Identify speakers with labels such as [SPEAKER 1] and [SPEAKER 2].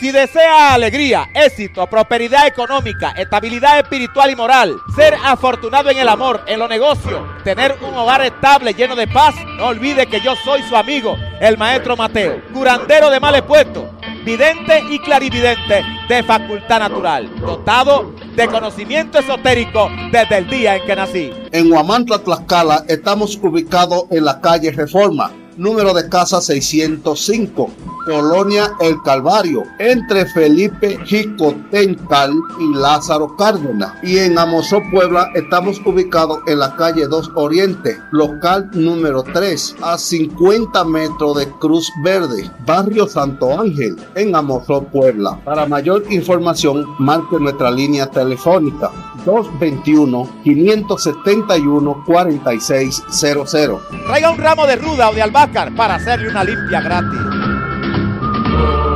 [SPEAKER 1] Si desea alegría, éxito, prosperidad económica, estabilidad espiritual y moral, ser afortunado en el amor, en los negocios, tener un hogar estable lleno de paz, no olvide que yo soy su amigo, el maestro Mateo, curandero de males puestos, vidente y clarividente de facultad natural, dotado de conocimiento esotérico desde el día en que nací.
[SPEAKER 2] En Huamantla, Tlaxcala, estamos ubicados en la calle Reforma número de casa 605, Colonia El Calvario, entre Felipe Jicotencal y Lázaro Cárdenas. Y en Amozó, Puebla, estamos ubicados en la calle 2 Oriente, local número 3, a 50 metros de Cruz Verde, barrio Santo Ángel, en Amozó, Puebla. Para mayor información, marque nuestra línea telefónica 221-571-4600.
[SPEAKER 1] Traiga un ramo de ruda o de albahaca para hacerle una limpia gratis. Lord.